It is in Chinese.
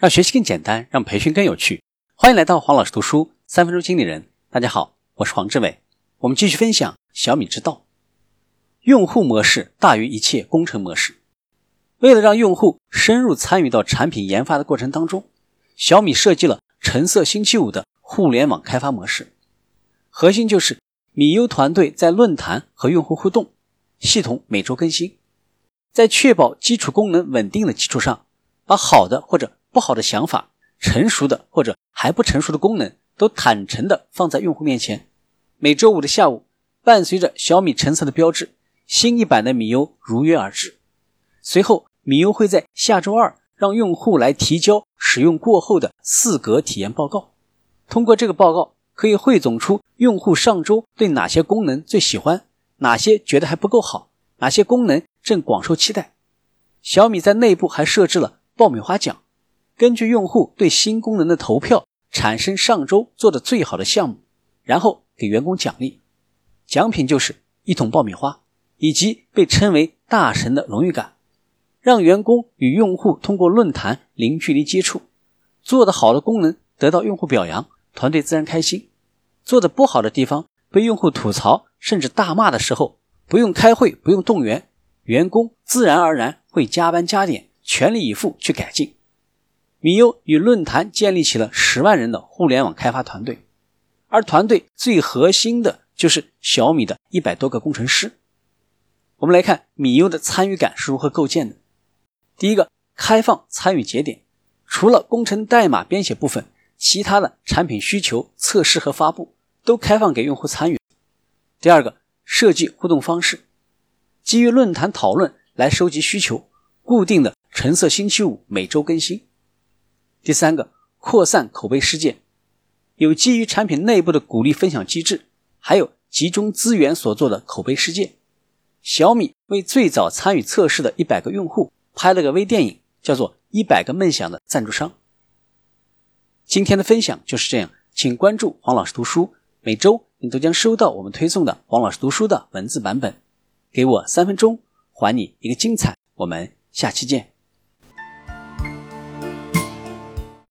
让学习更简单，让培训更有趣。欢迎来到黄老师读书三分钟经理人。大家好，我是黄志伟。我们继续分享小米之道。用户模式大于一切工程模式。为了让用户深入参与到产品研发的过程当中，小米设计了橙色星期五的互联网开发模式。核心就是米优团队在论坛和用户互动，系统每周更新，在确保基础功能稳定的基础上，把好的或者不好的想法、成熟的或者还不成熟的功能都坦诚地放在用户面前。每周五的下午，伴随着小米橙色的标志，新一版的米优如约而至。随后，米优会在下周二让用户来提交使用过后的四格体验报告。通过这个报告，可以汇总出用户上周对哪些功能最喜欢，哪些觉得还不够好，哪些功能正广受期待。小米在内部还设置了爆米花奖。根据用户对新功能的投票，产生上周做的最好的项目，然后给员工奖励，奖品就是一桶爆米花，以及被称为大神的荣誉感，让员工与用户通过论坛零距离接触，做的好的功能得到用户表扬，团队自然开心；做的不好的地方被用户吐槽甚至大骂的时候，不用开会，不用动员，员工自然而然会加班加点，全力以赴去改进。米优与论坛建立起了十万人的互联网开发团队，而团队最核心的就是小米的一百多个工程师。我们来看米优的参与感是如何构建的。第一个，开放参与节点，除了工程代码编写部分，其他的产品需求、测试和发布都开放给用户参与。第二个，设计互动方式，基于论坛讨论来收集需求，固定的橙色星期五每周更新。第三个，扩散口碑事件，有基于产品内部的鼓励分享机制，还有集中资源所做的口碑事件。小米为最早参与测试的一百个用户拍了个微电影，叫做《一百个梦想的赞助商》。今天的分享就是这样，请关注黄老师读书，每周你都将收到我们推送的黄老师读书的文字版本。给我三分钟，还你一个精彩。我们下期见。